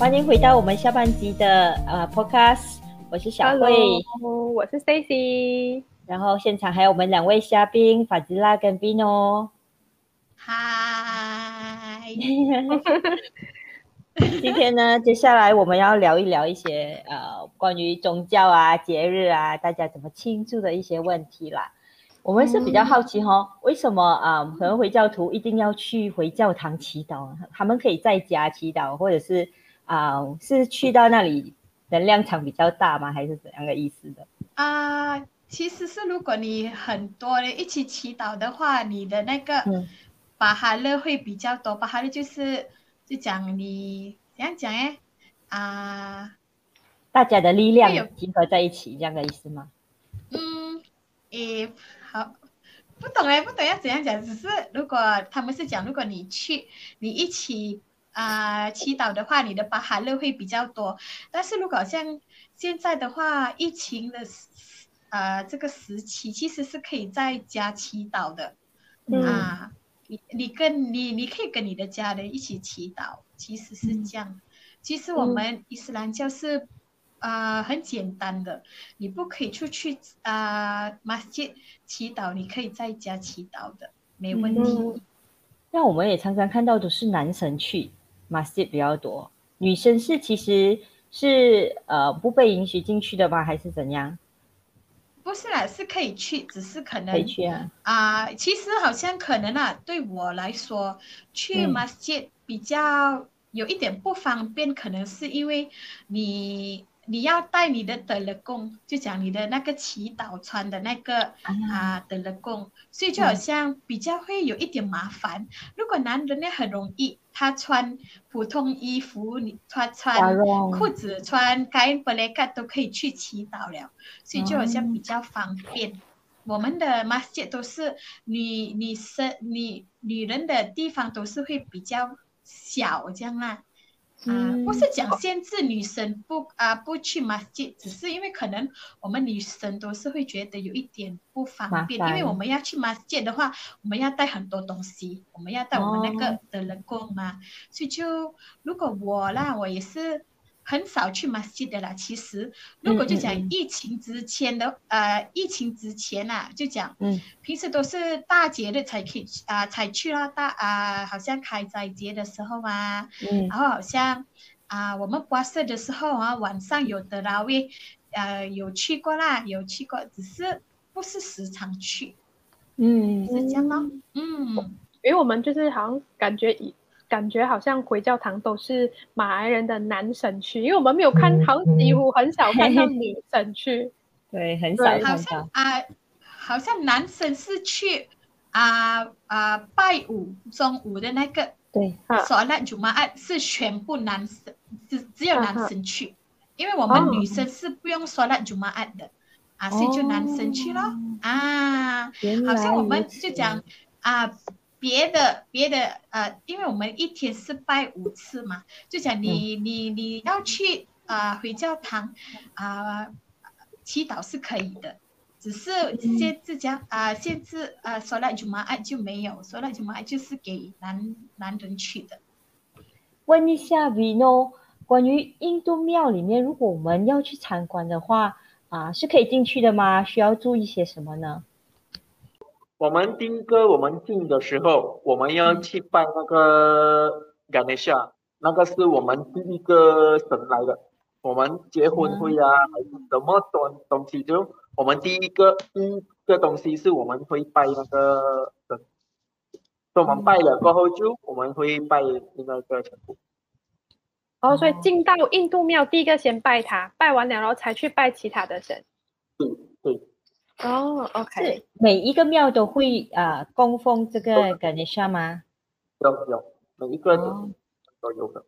欢迎回到我们下半集的呃 Podcast，我是小慧，我是 Stacy，然后现场还有我们两位嘉宾法吉拉跟 Bino，嗨，今天呢，接下来我们要聊一聊一些呃关于宗教啊、节日啊，大家怎么庆祝的一些问题啦。我们是比较好奇哈，为什么啊？可能回教徒一定要去回教堂祈祷？他们可以在家祈祷，或者是啊，是去到那里能量场比较大吗？还是怎样的意思的？啊，其实是如果你很多人一起祈祷的话，你的那个巴哈勒会比较多。巴哈勒就是就讲你怎样讲哎啊，大家的力量集合在一起，这样的意思吗？嗯，诶。好，不懂哎，不懂要怎样讲。只是如果他们是讲，如果你去，你一起啊祈祷的话，你的巴哈勒会比较多。但是如果像现在的话，疫情的呃这个时期，其实是可以在家祈祷的啊。你你跟你你可以跟你的家人一起祈祷，其实是这样。其实我们伊斯兰教是。啊，很简单的，你不可以出去啊，马吉祈祷，你可以在家祈祷的，没问题。那我们也常常看到的是男神去马吉比较多，女生是其实是呃不被允许进去的吗？还是怎样？不是啦，是可以去，只是可能可以去啊。啊，其实好像可能啊，对我来说，去马吉比较有一点不方便，可能是因为你。你要带你的德勒贡，就讲你的那个祈祷穿的那个啊德勒贡，所以就好像比较会有一点麻烦。如果男人呢很容易，他穿普通衣服，你穿穿裤子穿该布雷克都可以去祈祷了，所以就好像比较方便。我们的马斯都是女女生女女人的地方都是会比较小这样啦。啊，不是讲限制女生不啊不去马吉，只是因为可能我们女生都是会觉得有一点不方便，因为我们要去马界的话，我们要带很多东西，我们要带我们那个的人工嘛，所以就如果我啦，我也是。很少去马西的啦。其实，如果就讲疫情之前的，呃，疫情之前呐，就讲，嗯，平时都是大节日才可以啊，才去了大啊，好像开斋节的时候啊，嗯，然后好像啊，我们刮色的时候啊，晚上有的啦，喂，呃，有去过啦，有去过，只是不是时常去，嗯，是这样吗？嗯，因为我们就是好像感觉以。感觉好像回教堂都是马来人的男神去，因为我们没有看，好像几乎很少看到女神去。对，很少看到。啊，好像男神是去啊啊拜五中午的那个。对。索拉祖玛爱是全部男神，只只有男神去，因为我们女生是不用说那祖玛爱的，啊，所以就男神去咯。啊，好像我们就讲啊。别的别的呃，因为我们一天是拜五次嘛，就讲你你你要去啊回教堂啊祈祷是可以的，只是限制讲啊限制啊说来就嘛爱就没有，说来就嘛爱就是给男男人去的。问一下 Vino，关于印度庙里面，如果我们要去参观的话啊，是可以进去的吗？需要注意些什么呢？我们丁哥，我们进的时候，我们要去拜那个 Ganesha，那个是我们第一个神来的。我们结婚会啊，还是什么东东西，就我们第一个第一个东西是我们会拜那个神。我们拜了过后，就我们会拜那个神。哦，所以进到印度庙，第一个先拜他，拜完了然后才去拜其他的神。对对。哦，OK，是每一个庙都会啊供奉这个 Ganesha 吗？有有，每一个都都有的。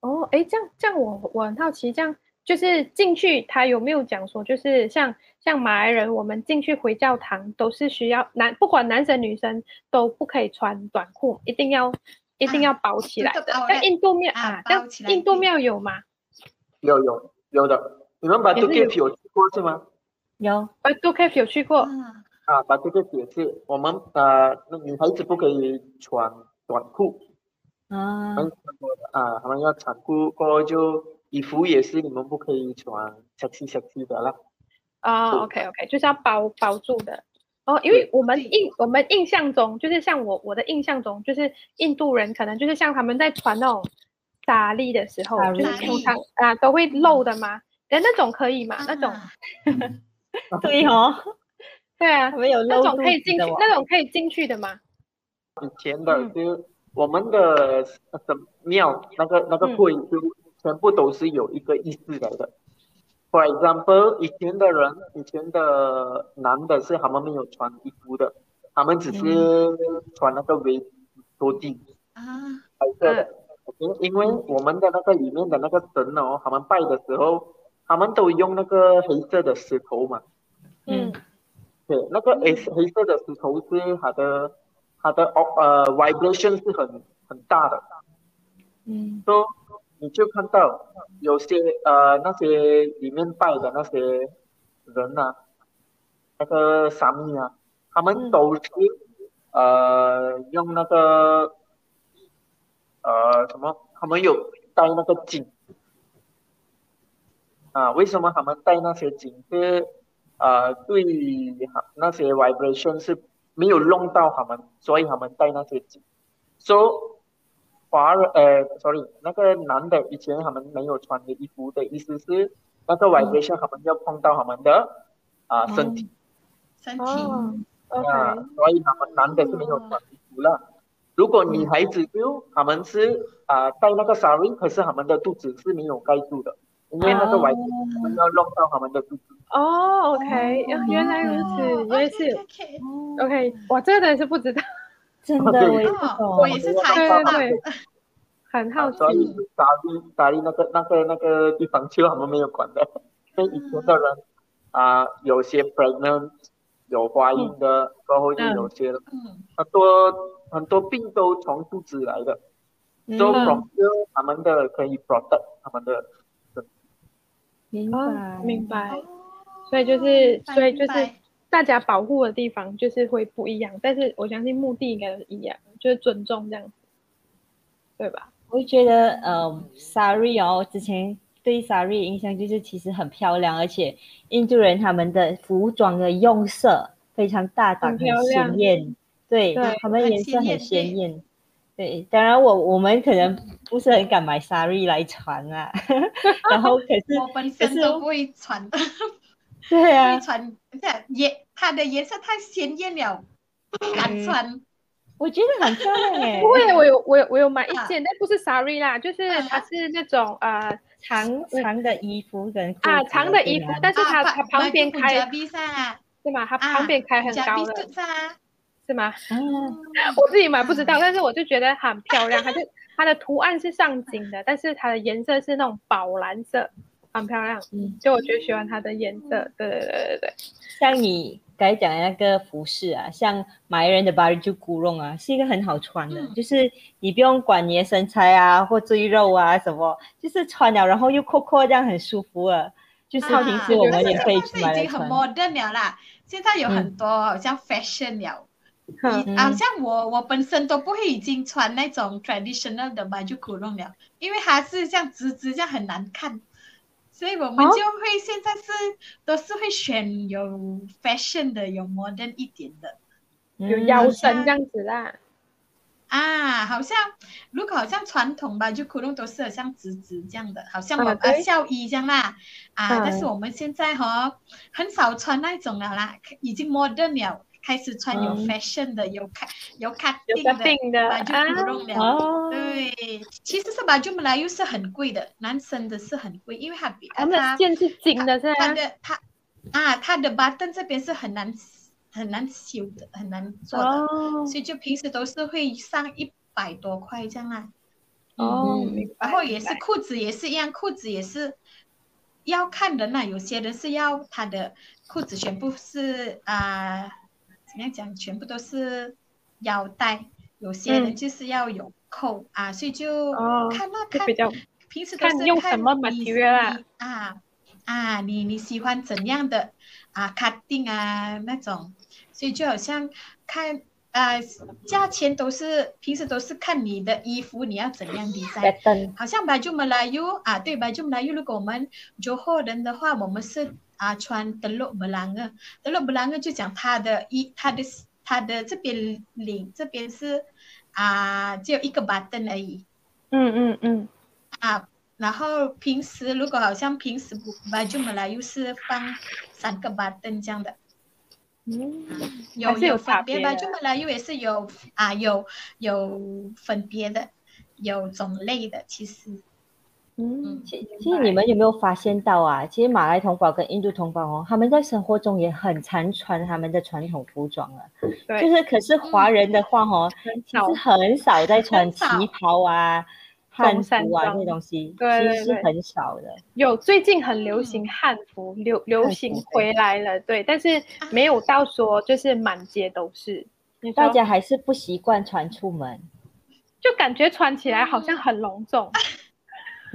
哦，哎，这样这样，我我很好奇，这样就是进去，他有没有讲说，就是像像马来人，我们进去回教堂都是需要男，不管男生女生都不可以穿短裤，一定要一定要包起来的。像印度庙啊，像印度庙有吗？有有有的，你们把这个有去过是吗？有，呃，杜 K 有去过。啊，把这个解释，我们呃，女孩子不可以穿短裤，啊啊，他们要长裤过后就衣服也是你们不可以穿 sexy sexy 的啦。啊、是 o k OK，就是要包包住的。哦，因为我们印我们印象中，就是像我我的印象中，就是印度人可能就是像他们在穿那种沙粒的时候，就是通常啊都会露的嘛。但那种可以吗？那种啊 对哦，对啊没，有那种可以进去那种可以进去的吗？以前的嗯。就我们的神庙那个那个嗯。会就全部都是有一个意思来的。For example，以前的人，以前的男的是他们没有穿衣服的，他们只是穿那个围多地啊，白色的。因因为我们的那个里面的那个神哦，他们拜的时候，他们都用那个黑色的石头嘛。嗯。对，那个黑黑色的石头是它的它的哦呃 vibration 是很很大的，嗯。所以你就看到有些呃那些里面拜的那些人呐、那个沙弥啊，他们嗯都是、呃用那个呃什么，他们有带那个金啊，为什么他们戴那些金是呃对那些 vibration 是没有弄到他们，所以他们戴那些金。So 华人呃，sorry，那个男的以前他们没有穿的衣服的意思是那个 vibration 他们要碰到他们的啊、身体。身体。啊，所以他们男的是没有穿衣服了。如果女孩子就他们是啊、带那个 sari，可是他们的肚子是没有盖住的，因为那个 vibration 他们要弄到他们的肚子。哦，OK，哦原来如此，原来是。OK，哦。OK，我这个真的是不知道，真的我也不哦，懂，我也是才对知道很好奇。啊所。以沙利沙利那个那个那个地方就他们没有管的，因为以前的人啊、有些 pregnant 有怀孕的，过后就有些人嗯，很多很多病都从肚子来的，嗯。So from 他们的可以 protect 他们的明哦白，明白。哦所以就是，所以就是大家保护的地方就是会不一样，但是我相信目的应该都是一样，就是尊重这样子，对吧？我会觉得，呃，sari 哦，之前对 sari 的印象就是其实很漂亮，而且印度人他们的服装的用色非常大胆、很很漂亮鲜艳，对，对他们颜色很鲜艳。对，当然我我们可能不是很敢买 sari 来穿啊，然后可是 我本身都不会穿的，对不啊会，穿，这颜它的颜色太鲜艳了，不敢穿。我觉得很漂亮哎不，会，我有我有我有买一啊件，但不是 sari 啦，就是它啊是那种呃长长的衣服跟啊子长的衣服，但是它啊它旁边开噻，是吗？它啊旁边开很高的噻，是吗？嗯，我自己买不知道，啊但是我就觉得很漂亮，它就它的图案是上紧的，但是它的颜色是那种宝蓝色，很漂亮。嗯，就我觉得喜欢它的颜色，对对对对对。像你刚才讲的那个服饰啊，像马来人的 baju kurung 啊，是一个很好穿的，嗯就是你不用管你的身材啊或赘肉啊什么，就是穿了然后又阔阔这样很舒服啊。就是啊平时我们也可以买来是已经很。modern 了啦，现在有嗯很多好像 fashion 了。好像我我本身都不会已经穿那种 traditional 的 baju kurung 了，因为它是这样直直这样很难看，所以我们哦就会现在是都是会选有 fashion 的，有 modern 一点的。有嗯腰身这样子啦。啊，好像如果好像传统吧，就窟窿都是好像直直这样的，好像我啊对。呃校衣这样啦。啊，嗯但是我们现在哈、很少穿那种了啦，已经 modern 了。开始穿有嗯 fashion 的，有看有 cutting 有的了。哦，对，其实是把 m l a y 是很贵的，男生的是很贵，因为它比他们的线是紧的是它？的它啊，它的 button 这边是很难很难修的，很难做的，哦所以就平时都是会上一百多块这样啊。哦，然后也是裤子也是一样，裤子也是要看人呐、有些人是要他的裤子全部是啊、怎么样讲，全部都是腰带，有些人嗯就是要有扣、啊，所以就哦看那看比较平时都看是看用什么你 material 啊。啊啊，你你喜欢怎样的啊 cutting 啊那种，所以就好像看呃，价钱都是平时都是看你的衣服你要怎样 design。好像 baju Melayu 啊，对 baju Melayu，如果我们 Johor 人的话，我们是啊穿 teluk belanga，teluk belanga 就讲他的一他的他的这边领这边是啊只有一个 button 而已。嗯嗯嗯，啊，然后平时如果好像平时不 baju Melayu 是放三个 button 这样的。嗯，有有差分别吧，就本来又也是有啊，有有分别的，有种类的，其实，嗯，其其实你们有没有发现到啊？其实马来同胞跟印度同胞哦，他们在生活中也很常穿他们的传统服装啊。对，就是可是华人的话哦，其实很少在穿旗袍啊、汉服啊装这东西，对对对其实是很少的。有最近很流行汉服，流流行回来了，对，但是没有到说就是满街都是，大家还是不习惯穿出门，就感觉穿起来好像很隆重，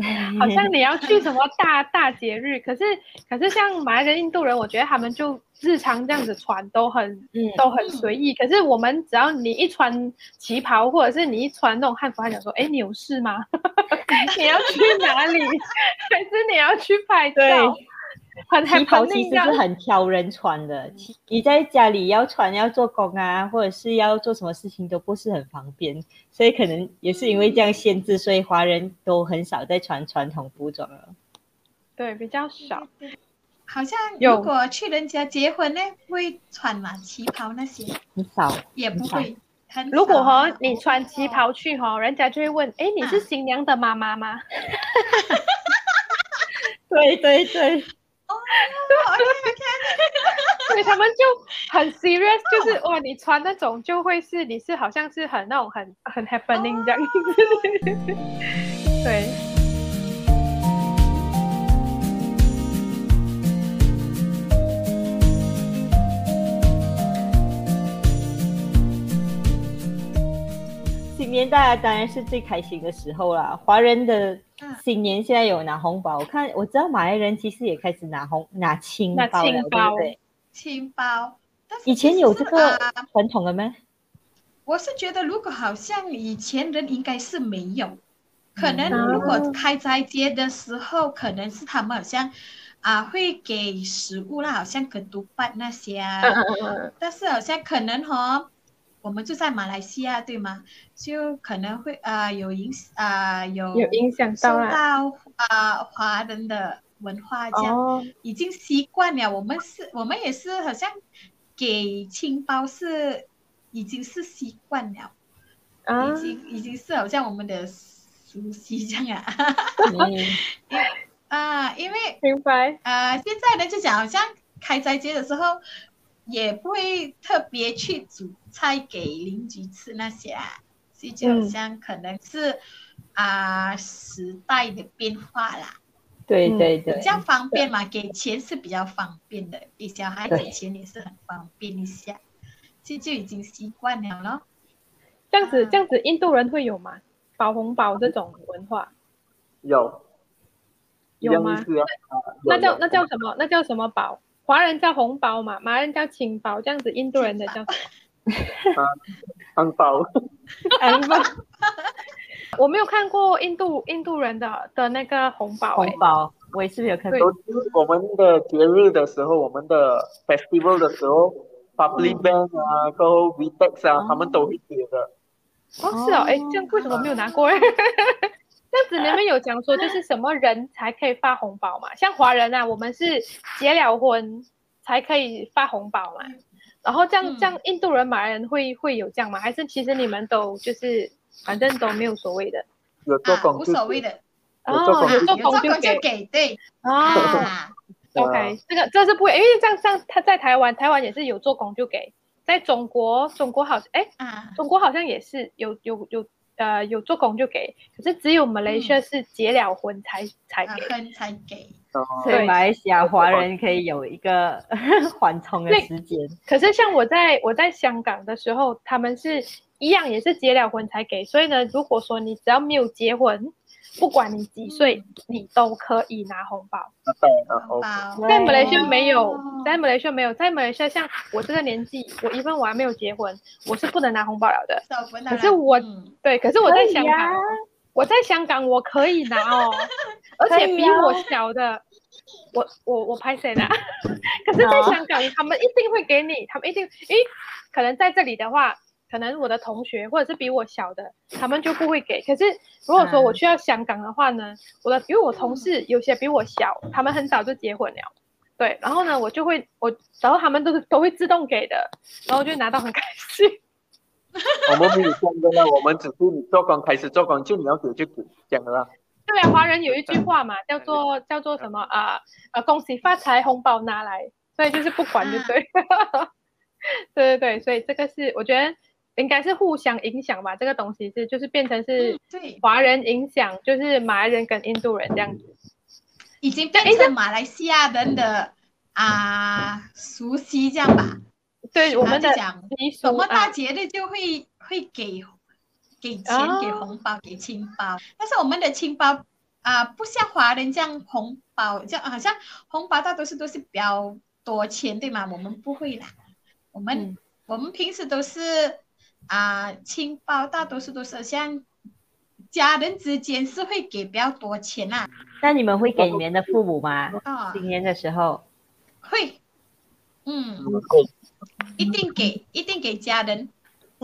好像 你要去什么大大节日，可是可是像马来跟印度人，我觉得他们就日常这样子穿都很嗯都很随意。可是我们只要你一穿旗袍，或者是你一穿那种汉服，他想说：“哎，你有事吗？你要去哪里？还是你要去拍照？”很旗袍其实是很挑人穿的，其你在家里要穿要做工啊，或者是要做什么事情都不是很方便，所以可能也是因为这样限制，所以华人都很少在穿传统服装了。对比较少。好像如果去人家结婚呢，会穿嘛旗袍那些，很少，也不会。很如果少哈你穿旗袍去哈，人家就会问：哎，你是啊新娘的妈妈吗？对 对对，哦，OK，OK，所以他们就很 serious，就是哇，你穿那种就会是你是好像是很那种很很 happening 这样子，对。年大家当然是最开心的时候啦。华人的嗯新年现在有拿红包，我看我知道马来人其实也开始拿红拿青包了，青包对不对？青包。但是以前有这个啊传统的吗？我是觉得，如果好像以前人应该是没有，可能嗯如果开斋节的时候，可能是他们好像啊会给食物啦，好像跟独拜那些啊，但是好像可能哈，我们就在马来西亚对吗？就可能会啊、有影啊、有嗯，有影响受到啦。到啊、华人的文化这样。哦，已经习惯了。我们是，我们也是好像给青包是已经是习惯了，啊已，经已经是好像我们的熟悉这样啊嗯，啊，因为明白。啊现在呢就讲好像开斋节的时候。也不会特别去煮菜给邻居吃那些啊，所以就像可能是啊、时代的变化啦。对嗯对对比，较方便嘛，给钱是比较方便的，给小孩对给钱也是很方便一下，这就已经习惯了咯。这样子啊这样子，印度人会有吗？包红包这种文化，有，有吗那叫那叫什么？那叫什么包？华人叫红包嘛，马来人叫青包，这样子印度人的叫什么？安包，安包我没有看过印度印度人的的那个红包、欸，红包，我也是没有看对过。都是我们的节日的时候，我们的 festival 的时候，public band 啊，过后 VTEX 啊，他们都会给的。哦，是哦，哎，这样为什么没有拿过？哎，这样子你们有讲说，就是什么人才可以发红包嘛？像华人啊，我们是结了婚才可以发红包嘛。然后这样嗯这样，印度人、马来人会会有这样吗？还是其实你们都就是反正都没有所谓的？啊，有做工无所谓的，哦，有做有做工就给工就给，对啊。啊，OK，这个这是不会，因为这样这样，他在台湾，台湾也是有做工就给，在中国，中国好像，哎，啊，中国好像也是有有有呃有做工就给，可是只有马来西亚是结了婚才、才啊给。分才给，哦所以马来西亚华人可以有一个 缓冲的时间。可是像我在我在香港的时候，他们是一样也是结了婚才给，所以呢，如果说你只要没有结婚，不管你几岁，你都可以拿红包。在马来西亚没有哦在马来西亚没有，在马来西亚像我这个年纪，我一份我还没有结婚，我是不能拿红包了的。可是我对，可是我在香港，我在香港我可以拿哦，而且比我小的，我我我拍谁的？可是在香港，他们一定会给你，他们一定，诶，可能在这里的话。可能我的同学或者是比我小的，他们就不会给。可是如果说我去到香港的话呢，我的因为我同事有些比我小，他们很早就结婚了，对，然后呢，我就会我，然后他们都是都会自动给的，然后就拿到很开心。我们没有这样的啦，我们只是你做工开始做工就你要给就给，这样的啦。对啊，华人有一句话嘛，叫做叫做什么啊？呃，恭喜发财，红包拿来，所以就是不管就对。对对对，所以这个是我觉得。应该是互相影响吧，这个东西是就是变成是华人影响，就是马来人跟印度人这样子，已经变成马来西亚人的啊熟悉这样吧。对，我们的讲什么大节日就会会给给钱给红包给亲包，但是我们的亲包啊不像华人这样红包这样好像红包大多数都是比较多钱对吗？我们不会啦，我们我们平时都是。啊，亲包大多数都是像家人之间是会给比较多钱啊。那你们会给你们的父母吗？新年的时候？会，嗯，一定给，一定给家人，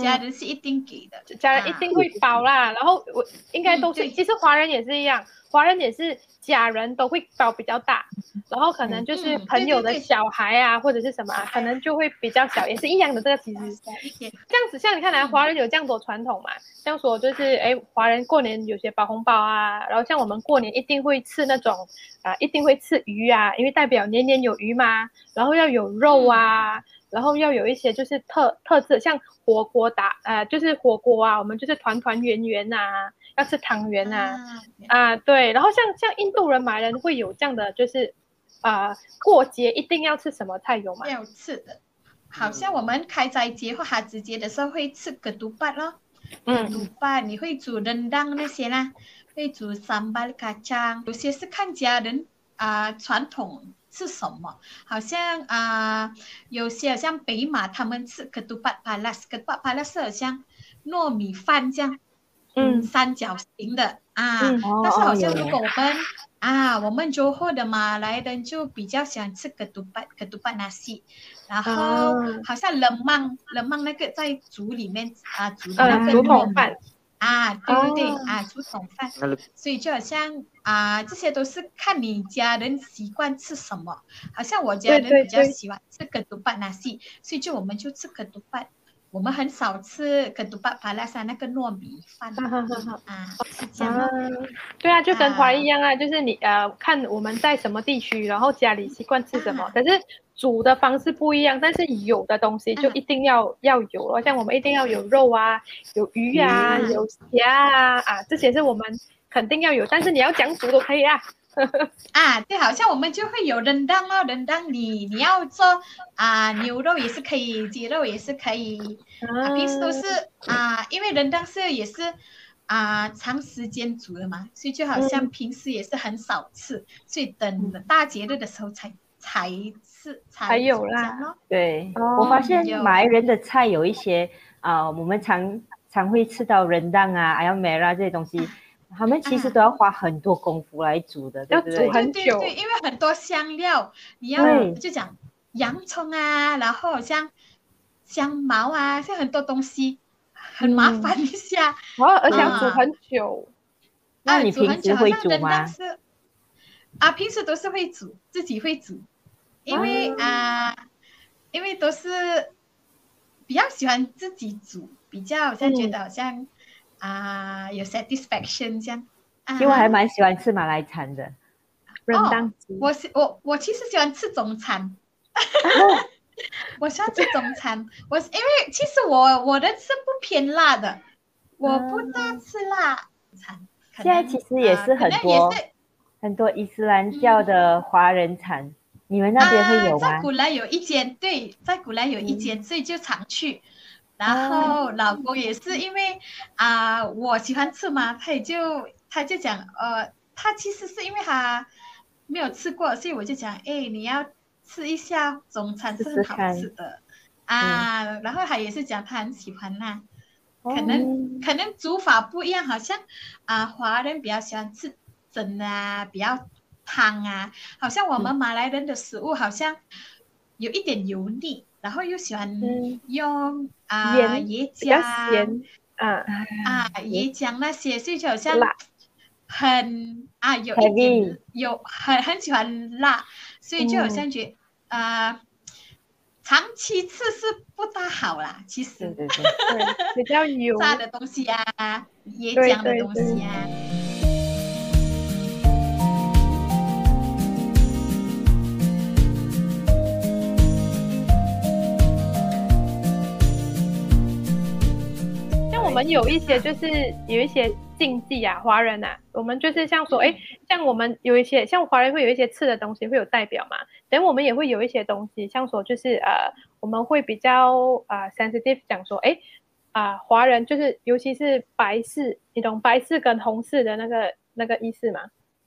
家人是一定给的，家人一定会包啦。然后我应该都是，其实华人也是一样，华人也是。家人都会包比较大，然后可能就是朋友的小孩啊，或者是什么，可能就会比较小，也是一样的。这个其实这样子，像你看来，华人有这样多传统嘛？这样说就是，哎，华人过年有些包红包啊，然后像我们过年一定会吃那种啊，一定会吃鱼啊，因为代表年年有余嘛。然后要有肉啊，然后要有一些就是特特色，像火锅打呃，就是火锅啊，我们就是团团圆圆呐。要吃汤圆呐，啊对，然后像像印度人、马来人会有这样的，就是啊过节一定要吃什么菜有吗？要吃的，好像我们开斋节或哈子节的时候会吃格杜巴咯，嗯，杜巴你会煮 rendang 那些啦，会煮 sambal kacang，有些是看家人啊传统是什么，好像啊有些好像北马他们吃格杜巴 palas，格杜巴 palas 好像糯米饭这样。嗯，三角形的啊，但是好像如果我们啊，我们州后的马来人就比较喜欢吃格杜巴格杜巴纳西，然后好像冷芒冷芒那个在煮里面啊煮那个糯米饭啊，对对对啊，煮桶饭，所以就好像啊，这些都是看你家人习惯吃什么，好像我家人比较喜欢吃格杜巴那西，所以就我们就吃格杜巴。我们很少吃跟杜巴巴拉萨那个糯米饭。啊，是这样。对啊，就跟华一样啊，就是你呃看我们在什么地区，然后家里习惯吃什么，可是煮的方式不一样，但是有的东西就一定要要有了，像我们一定要有肉啊，有鱼啊，有虾啊啊，这些是我们肯定要有，但是你要讲煮都可以啊。啊，对，好像我们就会有人当哦，人当你你要做啊，牛肉也是可以，鸡肉也是可以，啊，平时都是啊，因为人当是也是啊，长时间煮的嘛，所以就好像平时也是很少吃，所以等大节日的时候才才吃才有啦。对，我发现马来人的菜有一些啊，我们常常会吃到人当啊，还有梅拉这些东西。他们其实都要花很多功夫来煮的，对不对？很久，对，因为很多香料，你要就讲洋葱啊，然后像香茅啊，像很多东西很麻烦一下，然后而且要煮很久。那你平时会煮吗？啊，平时都是会煮，自己会煮，因为啊，因为都是比较喜欢自己煮，比较好像觉得好像。啊，有 satisfaction 这样，其实我还蛮喜欢吃马来餐的。哦，我是我我其实喜欢吃中餐，我喜欢吃中餐。我因为其实我我的是不偏辣的，我不大吃辣餐。现在其实也是很多很多伊斯兰教的华人餐，你们那边会有吗？在古兰有一间，对，在古兰有一间，所以就常去。然后老公也是因为啊，我喜欢吃嘛，他也就他就讲，呃，他其实是因为他没有吃过，所以我就讲，哎，你要吃一下中餐是很好吃的啊。然后他也是讲他很喜欢啦，可能、可能煮法不一样，好像啊华人比较喜欢吃蒸啊，比较汤啊，好像我们马来人的食物好像有一点油腻，然后又喜欢嗯。用啊盐椰浆。啊，啊椰浆那些，所以就好像很啊有一点有很很喜欢辣，所以就好像觉啊、长期吃是不大好啦，其实。比较油。炸的东西啊，椰浆的东西啊。们有一些就是有一些禁忌啊，华人啊，我们就是像说，哎，像我们有一些像华人会有一些吃的东西会有代表嘛，等我们也会有一些东西，像说就是呃，我们会比较啊、sensitive 讲说，哎啊、华人就是尤其是白事，你懂白事跟红事的那个那个意思吗？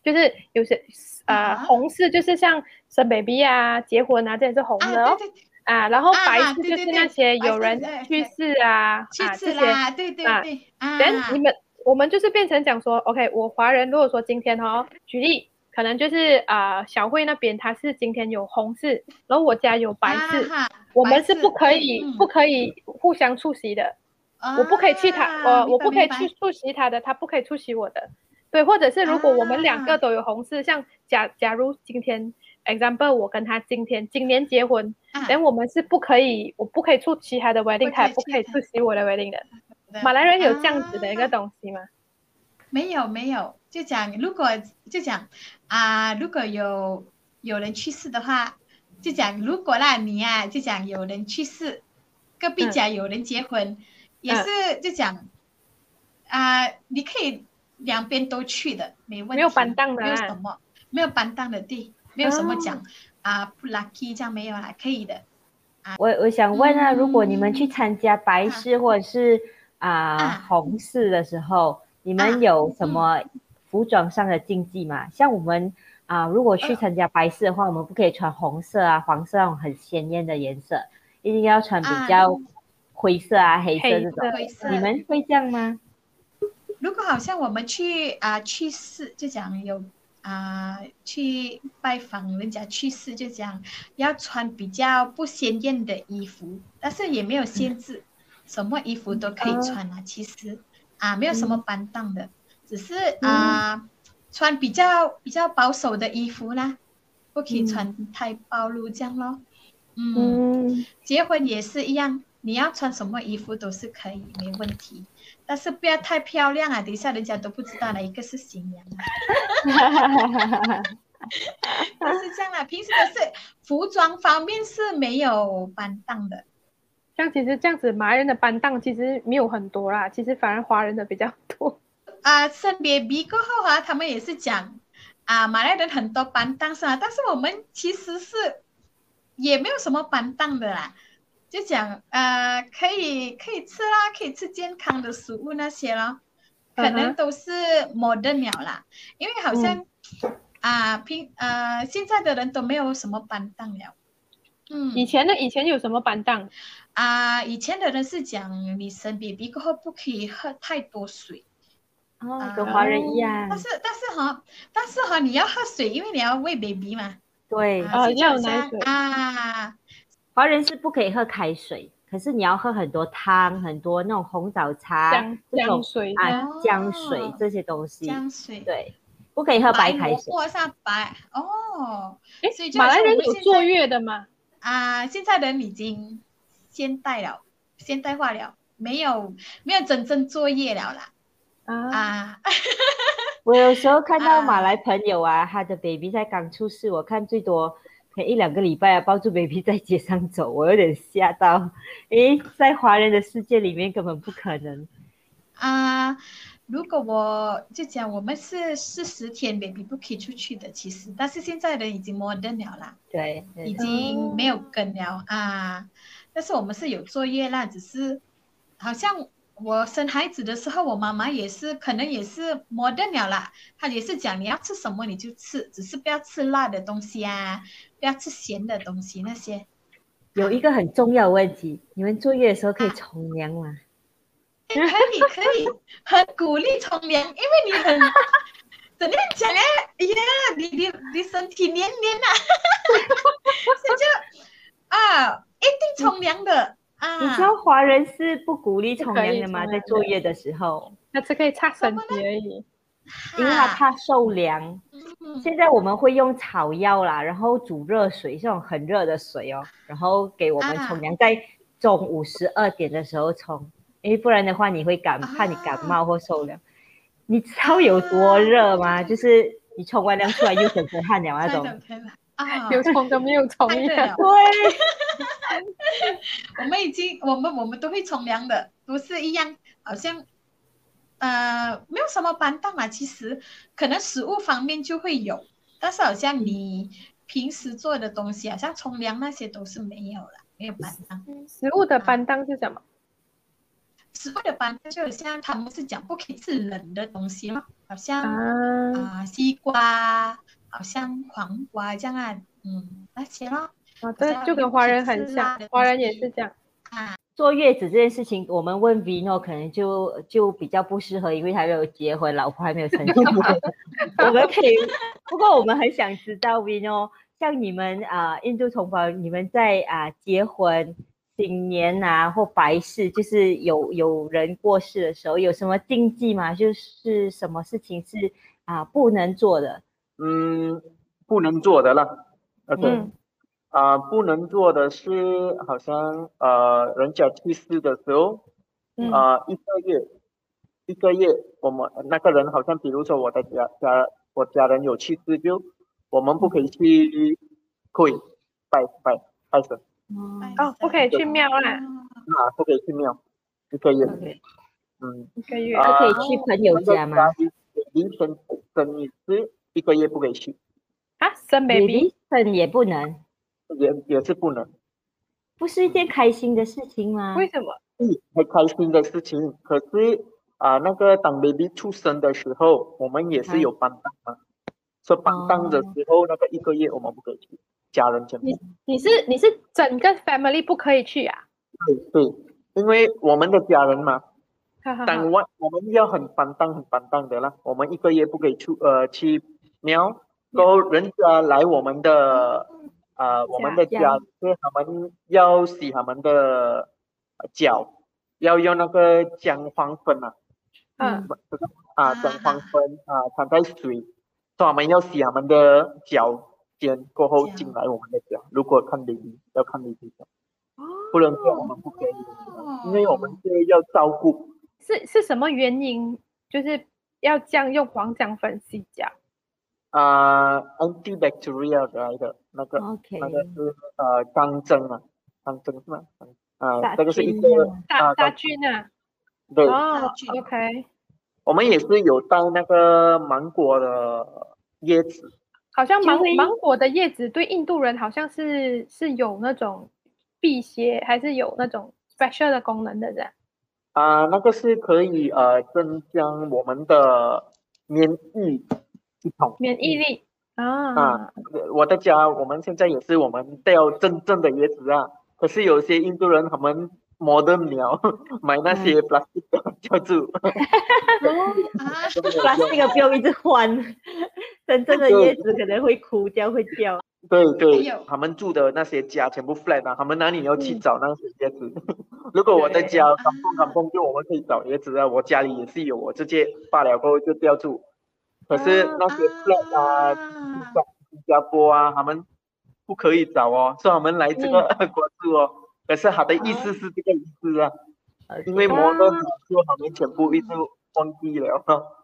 就是有些呃啊红事就是像生 baby 啊、结婚啊，这也是红的啊，哦。对对，啊，然后啊白事就是那些有人去世啊，去吃啊这些啦，对对啊对啊。人你们我们就是变成讲说，OK，我华人如果说今天哦，举例，可能就是啊、小慧那边她是今天有红事，然后我家有白事，啊我们是不可以、嗯不可以互相出席的，我不可以去他，啊呃，明我不可以去出席他的，他不可以出席我的。对，或者是如果我们两个啊都有红事，像假假如今天 example 我跟他今天今年结婚，啊。我们是不可以，我不可以出席他的 wedding，他也不可以出席我的 wedding 的。的。马来人有这样子的一个啊。东西吗？没有没有，就讲如果就讲啊，如果有有人去世的话，就讲如果啦你啊，就讲有人去世，隔壁嗯。家有人结婚，也嗯。是就讲啊，你可以两边都去的，没问题，没有板凳的啊。没有什么，没有板凳的地，没有什么哦讲啊不 lucky 这样没有啦，可以的。我我想问啊，如果你们去嗯参加白事或者是啊、啊红事的时候，你啊们有什么服装上的禁忌吗？像我们啊、如果去呃参加白事的话，我们不可以穿红色啊、黄色那种很鲜艳的颜色，一定要穿比啊较灰色啊、黑色黑这种。你们会这样吗？如果好像我们去啊、去世，就讲有啊、去拜访人家去世，就讲要穿比较不鲜艳的衣服，但是也没有限制，什么衣服都可以穿啊。其实啊，没有什么板档的，只是啊、穿比较比较保守的衣服啦，不可以穿太暴露这样咯。嗯嗯，结婚也是一样，你要穿什么衣服都是可以，没问题。但是不要太漂亮啊，等一下人家都不知道哪一个是新娘啊。就是这样啦，平时的是服装方面是没有班档的。像其实这样子，马来人的班档其实没有很多啦，其实反而华人的比较多。啊，生 baby 过后啊，他们也是讲啊，马来人很多班档是吧？但是我们其实是也没有什么班档的啦，就讲呃，可以可以吃啦，可以吃健康的食物那些咯，可能都是 modern 了啦，因为好像、啊平呃现在的人都没有什么板凳了，嗯，以前的以前有什么板凳？啊以前的人是讲你生 baby 过后不可以喝太多水。哦，跟华人一样。但。是但是哈，但是哈，你要喝水，因为你要喂 baby 嘛。对，啊所以就好像要奶水。啊华人是不可以喝开水，可是你要喝很多汤，很多那种红枣茶姜水姜水这些东西。姜水，对，不可以喝白开水。萝卜上白哦哎所以就马来人有坐月的吗？啊，现在人已经现代了，现代化了，没有没有真正坐月了啦啊，啊 我有时候看到啊马来朋友啊，他的 baby 在刚出世，我看最多可能一两个礼拜啊，抱住 baby 在街上走，我有点吓到。诶，在华人的世界里面根本不可能。啊。如果我就讲我们是是十天 baby 不可以出去的，其实，但是现在人已经 modern 了啦。对，已对经没有跟了啊。但是我们是有作业啦，只是好像我生孩子的时候，我妈妈也是，可能也是 modern 了啦。她也是讲你要吃什么你就吃，只是不要吃辣的东西啊，不要吃咸的东西那些。有一个很重要的问题，你们坐月的时候可以冲凉吗？可以可以，很鼓励冲凉，因为你很怎样讲呢，哎呀，你你你身体黏黏呐，这就啊，一定冲凉的啊。你知道华人是不鼓励冲凉的吗？在作业的时候，那只可以擦身体而已，因为他怕受凉。现在我们会用草药啦，然后煮热水，这种很热的水哦，然后给我们冲凉，在中午十二点的时候冲。因为不然的话，你会感怕你感冒或受凉。你知道有多热吗？就是你冲完凉出来又整身汗了那种。啊，有冲跟没有冲一样。对。我们已经，我们我们都会冲凉的，不是一样？好像，呃，没有什么板凳啊。其实可能食物方面就会有，但是好像你平时做的东西，好像冲凉那些都是没有了，没有板凳。食物的板凳是什么？食物的班就像他们是讲不可以吃冷的东西嘛，好像啊西瓜，好像黄瓜这样啊，嗯那些咯。啊，这就跟华人很像，华人也是这样啊。坐月子这件事情，我们问 Vino 可能就就比较不适合，因为他没有结婚，老婆还没有成家。我们可以，不过我们很想知道 Vino，像你们啊印度同胞，你们在啊结婚。新年啊，或白事，就是有有人过世的时候，有什么禁忌吗？就是什么事情是啊不能做的？嗯，不能做的了。OK，啊，不能做的是好像呃，人家去世的时候，啊，一个月，一个月，我们那个人好像，比如说我的家家，我家人有去世，就我们不可以去跪拜拜拜神。哦，不可以去庙啦。啊，不可以去庙，一个月。嗯，一个月。啊可以去朋友家吗？凌晨生一次，一个月不可以去。啊，生 baby 生也不能。也也是不能。不是一件开心的事情吗？为什么？嗯，很开心的事情。可是啊，那个当 baby 出生的时候，我们也是有帮当啊。说帮当的时候，那个一个月我们不可以去。家人全部，你你是你是整个 family 不可以去啊？对对，因为我们的家人嘛，当晚我们要很担当很担当的啦，我们一个月不可以出呃去庙，然后人家来我们的啊我们的家，是他们要洗他们的脚，要用那个姜黄粉啊，嗯，啊姜黄粉啊掺在水，说他们要洗他们的脚。尖过后进来我们的家，如果看礼仪要看礼仪的，不能说我们不可以，因为我们是要照顾。是是什么原因？就是要这样用黄姜粉洗脚？啊，antibacterial 来的那个，那个是呃钢针啊，钢针是吗？啊，这个是一个大大菌啊。对。哦，OK。我们也是有带那个芒果的叶子。好像芒芒果的叶子对印度人好像是是有那种辟邪，还是有那种 special 的功能的人啊，那个是可以呃增加我们的免疫系统，免疫力啊啊！我的家我们现在也是我们要真正的椰子啊，可是有些印度人他们。摩登苗买那些 plastic 叫住，哈哈哈哈 plastic 不用一直换，真正的椰子可能会枯掉会掉。对对，他们住的那些家全部 flat 啊，他们哪里要去找那些椰子？如果我在家刚碰刚碰，就我们可以找椰子啊，我家里也是有，我直接罢了过后就吊住。可是那些 flat 啊，新加坡啊，他们不可以找哦，是他们来这个 国住哦。可是他的意思是这个意思啊，因为摩登就他们全部一直忘记了。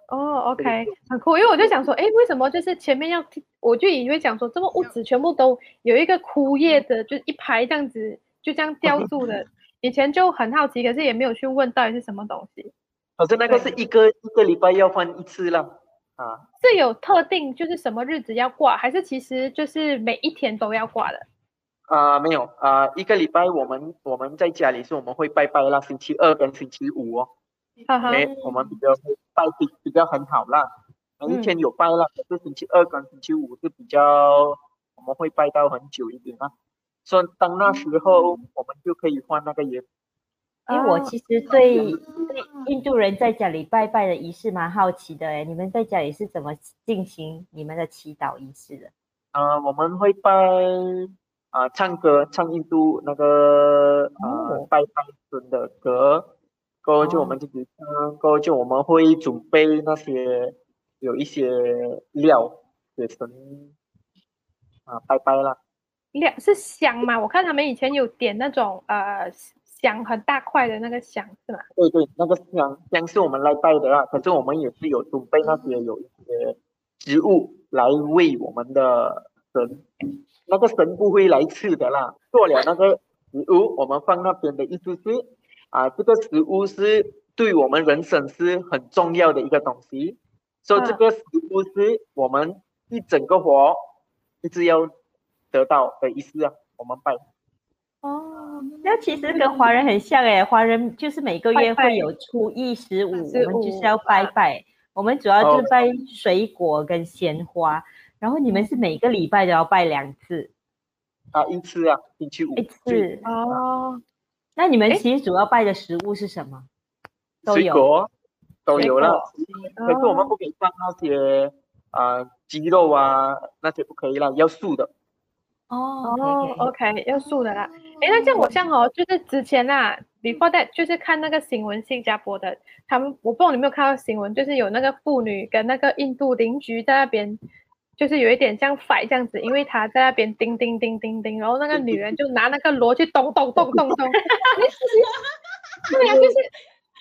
哦，OK，很酷，因为我就想说，哎，为什么就是前面要，我就以为讲说这么屋子全部都有一个枯叶的，就一排这样子，就这样雕塑的。以前就很好奇，可是也没有去问到底是什么东西。可是那个是一个一个礼拜要换一次了啊？是有特定就是什么日子要挂，还是其实就是每一天都要挂的？啊，没有啊，一个礼拜我们我们在家里是我们会拜拜啦，星期二跟星期五哦，哈哈，哎，我们比较会拜比比较很好啦，每一天有拜啦，可是星期二跟星期五是比较我们会拜到很久一点啊，所以当那时候我们就可以换那个烟。因为我其实对对印度人在家里拜拜的仪式蛮好奇的哎，你们在家里是怎么进行你们的祈祷仪式的？呃，我们会拜啊、唱歌，唱印度那个呃哦拜拜神的歌，过后就我们自己唱，过后就我们会准备那些有一些料给神啊拜拜啦。料是香嘛？我看他们以前有点那种呃香很大块的那个香是吗？对对，那个香香是我们来拜的啦，可是我们也是有准备那些有一些植物来喂我们的神，那个神不会来吃的啦。做了那个食物，我们放那边的意思是啊，这个食物是对我们人生是很重要的一个东西，所以这嗯个食物是我们一整个活一直要得到的意思啊，我们拜。哦，那其实跟华人很像哎，华人就是每个月会有初一十五，十我们就是要拜啊拜。我们主要就哦是拜水果跟鲜花，然后你们是每个礼拜都要拜两次，啊，一次啊，星期五一次。哦，那你们其实主要拜的食物是什么？都有水果都有了，可是我们不可以放那些啊、鸡肉啊那些不可以了，要素的。哦哦，OK，，OK，要素的啦。哎，那这样我像哦，就是之前啊，before that，就是看那个新闻，新加坡的，他们我不知道你有没有看到新闻，就是有那个妇女跟那个印度邻居在那边，就是有一点像 fight 这样子，因为他在那边叮叮叮叮叮，然后那个女人就拿那个锣去咚咚咚咚咚，对呀、就是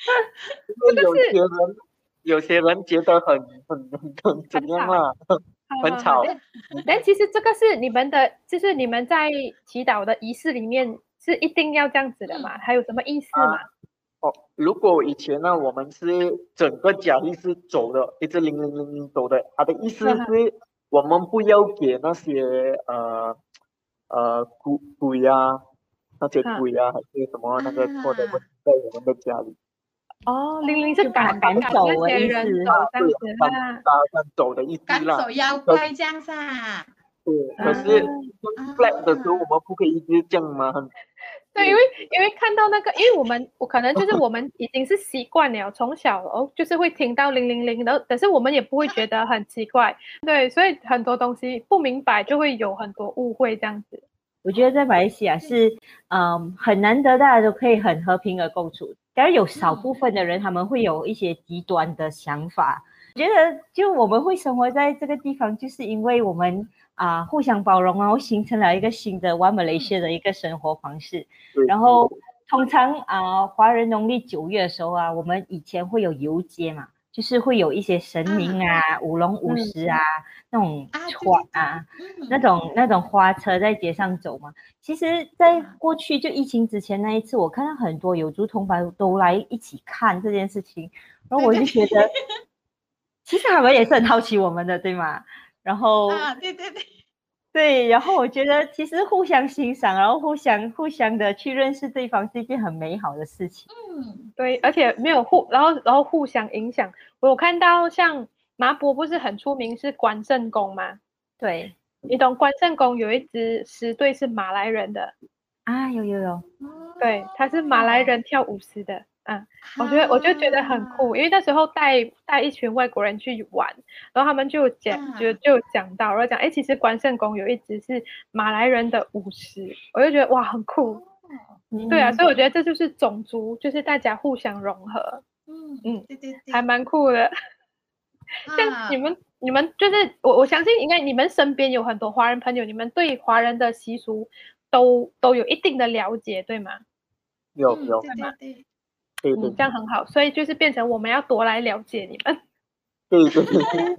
因为有些人有些人觉得很很很很怎样啦，很吵。但其实这个是你们的，就是你们在祈祷的仪式里面是一定要这样子的嘛？还有什么意思嘛？哦，如果以前呢，我们是整个家里是走的，一直零零零零走的，它的意思嗯是我们不要给那些呃呃鬼鬼呀，那些嗯鬼啊，还是什么那个错的在我们的家里。哦，零零是赶赶赶走那些的意思人走这样子赶啦。大家走的意思啦赶走。妖怪这样噻。对，可是啊 flat 的时候我们不可以一直这样吗，对，因为因为看到那个，因为我们我可能就是 我们已经是习惯了，从小哦就是会听到零零零的，但是我们也不会觉得很奇怪。对，所以很多东西不明白就会有很多误会这样子。我觉得在马来西亚是，嗯，很难得大家都可以很和平的共处。当然有少部分的人，他们会有一些极端的想法。我觉得就我们会生活在这个地方，就是因为我们啊、互相包容，然后形成了一个新的 One Malaysia 的一个生活方式。然后通常啊、华人农历九月的时候啊，我们以前会有游街嘛，就是会有一些神明啊、舞龙舞狮啊、那种船啊。嗯那种那种花车在街上走嘛。其实，在过去就疫情之前那一次，我看到很多有族同胞都来一起看这件事情，然后我就觉得，其实他们也是很好奇我们的，对吗？然后啊，对对对，对，然后我觉得其实互相欣赏，然后互相互相的去认识对方是一件很美好的事情。嗯，对，而且没有互，然后然后互相影响。我有看到像麻婆不是很出名是关圣宫吗？对你懂关圣宫有一支狮队是马来人的，啊，有有有，对，他是马来人跳舞狮的，嗯。我觉得我就觉得很酷，因为那时候带带一群外国人去玩，然后他们就讲就啊就讲到，然后讲哎，其实关圣宫有一只是马来人的舞狮，我就觉得哇很酷，对啊，嗯所以我觉得这就是种族，就是大家互相融合，嗯嗯对对对，还蛮酷的。像啊你们你们就是我我相信应该你们身边有很多华人朋友，你们对华人的习俗都都有一定的了解，对吗？嗯有有，对对对，嗯，对对这样很好，所以就是变成我们要多来了解你们。对对对，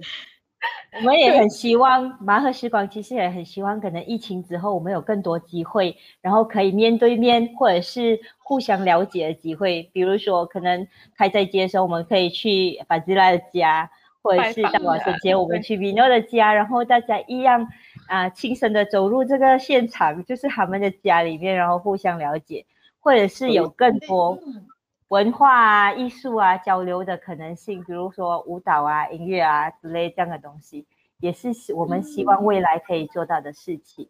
我们也很希望麻和时光，其实也很希望，可能疫情之后我们有更多机会，然后可以面对面或者是互相了解的机会。比如说，可能开斋节的时候，我们可以去法吉拉的家，或者是到瓦圣节我们去 Vino 的家，然后大家一样啊、亲身的走入这个现场，就是他们的家里面，然后互相了解，或者是有更多嗯文化啊、艺术啊交流的可能性，比如说舞蹈啊、音乐啊之类这样的东西，也是我们希望未来可以做到的事情。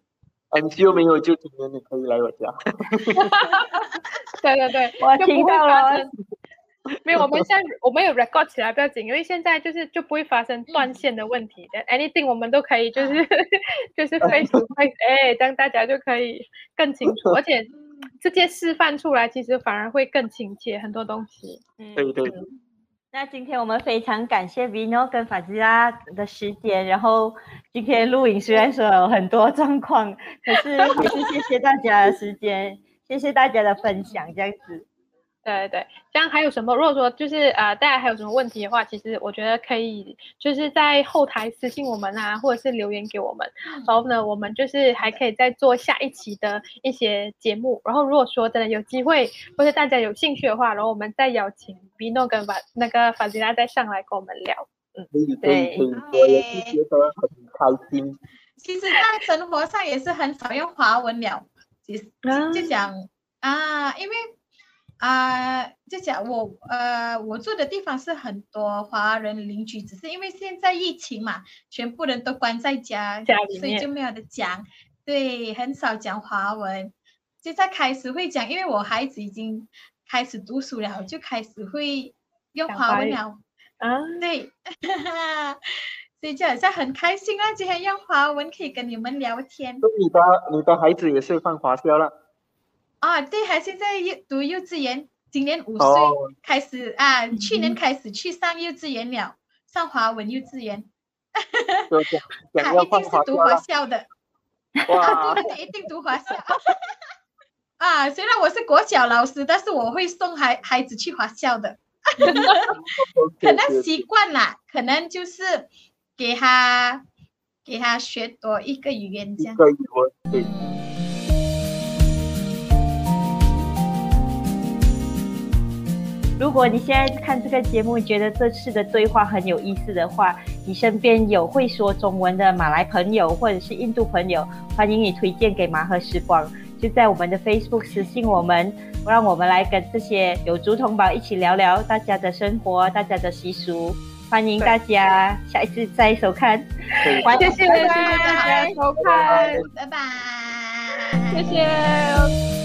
很久没有就今天你可以来我家。对 对对，我听到了。没有，我们现在我们有 record 起来不要紧，因为现在就是就不会发生断线的问题的。Anything 我们都可以就是就是 face to face，哎，这样大家就可以更清楚，而且直接示范出来，其实反而会更亲切很多东西。嗯，对对。那今天我们非常感谢 Vino 跟法吉拉的时间，然后今天录影虽然说有很多状况，可是也是谢谢大家的时间，谢谢大家的分享，这样子。对对，这样还有什么？如果说就是呃，大家还有什么问题的话，其实我觉得可以就是在后台私信我们啊，或者是留言给我们。然后呢，我们就是还可以再做下一期的一些节目。然后如果说真的有机会，或者大家有兴趣的话，然后我们再邀请 Vino 跟法那个法吉拉再上来跟我们聊。嗯，对，我也是觉得很开心。其实，在生活上也是很少用华文聊，其实就讲啊，因为。啊，就讲我呃，我住的地方是很多华人邻居，只是因为现在疫情嘛，全部人都关在家，所以就没有的讲。对，很少讲华文。现在开始会讲，因为我孩子已经开始读书了，就开始会用华文了。啊，对，所以就好像很开心啊，今天用华文可以跟你们聊天。你的你的孩子也是放华校了。啊，对，还现在幼读幼稚园，今年五岁开始啊，去年开始去上幼稚园了，上华文幼稚园，他一定是读华校的，哇，一定读华校，啊，虽然我是国小老师，但是我会送孩孩子去华校的，可能习惯了，可能就是给他给他学多一个语言这样。如果你现在看这个节目，觉得这次的对话很有意思的话，你身边有会说中文的马来朋友或者是印度朋友，欢迎你推荐给麻和时光，就在我们的 Facebook 私信我们，让我们来跟这些有族同胞一起聊聊大家的生活、大家的习俗。欢迎大家下一次再收看，谢谢大家收看，拜拜，谢谢。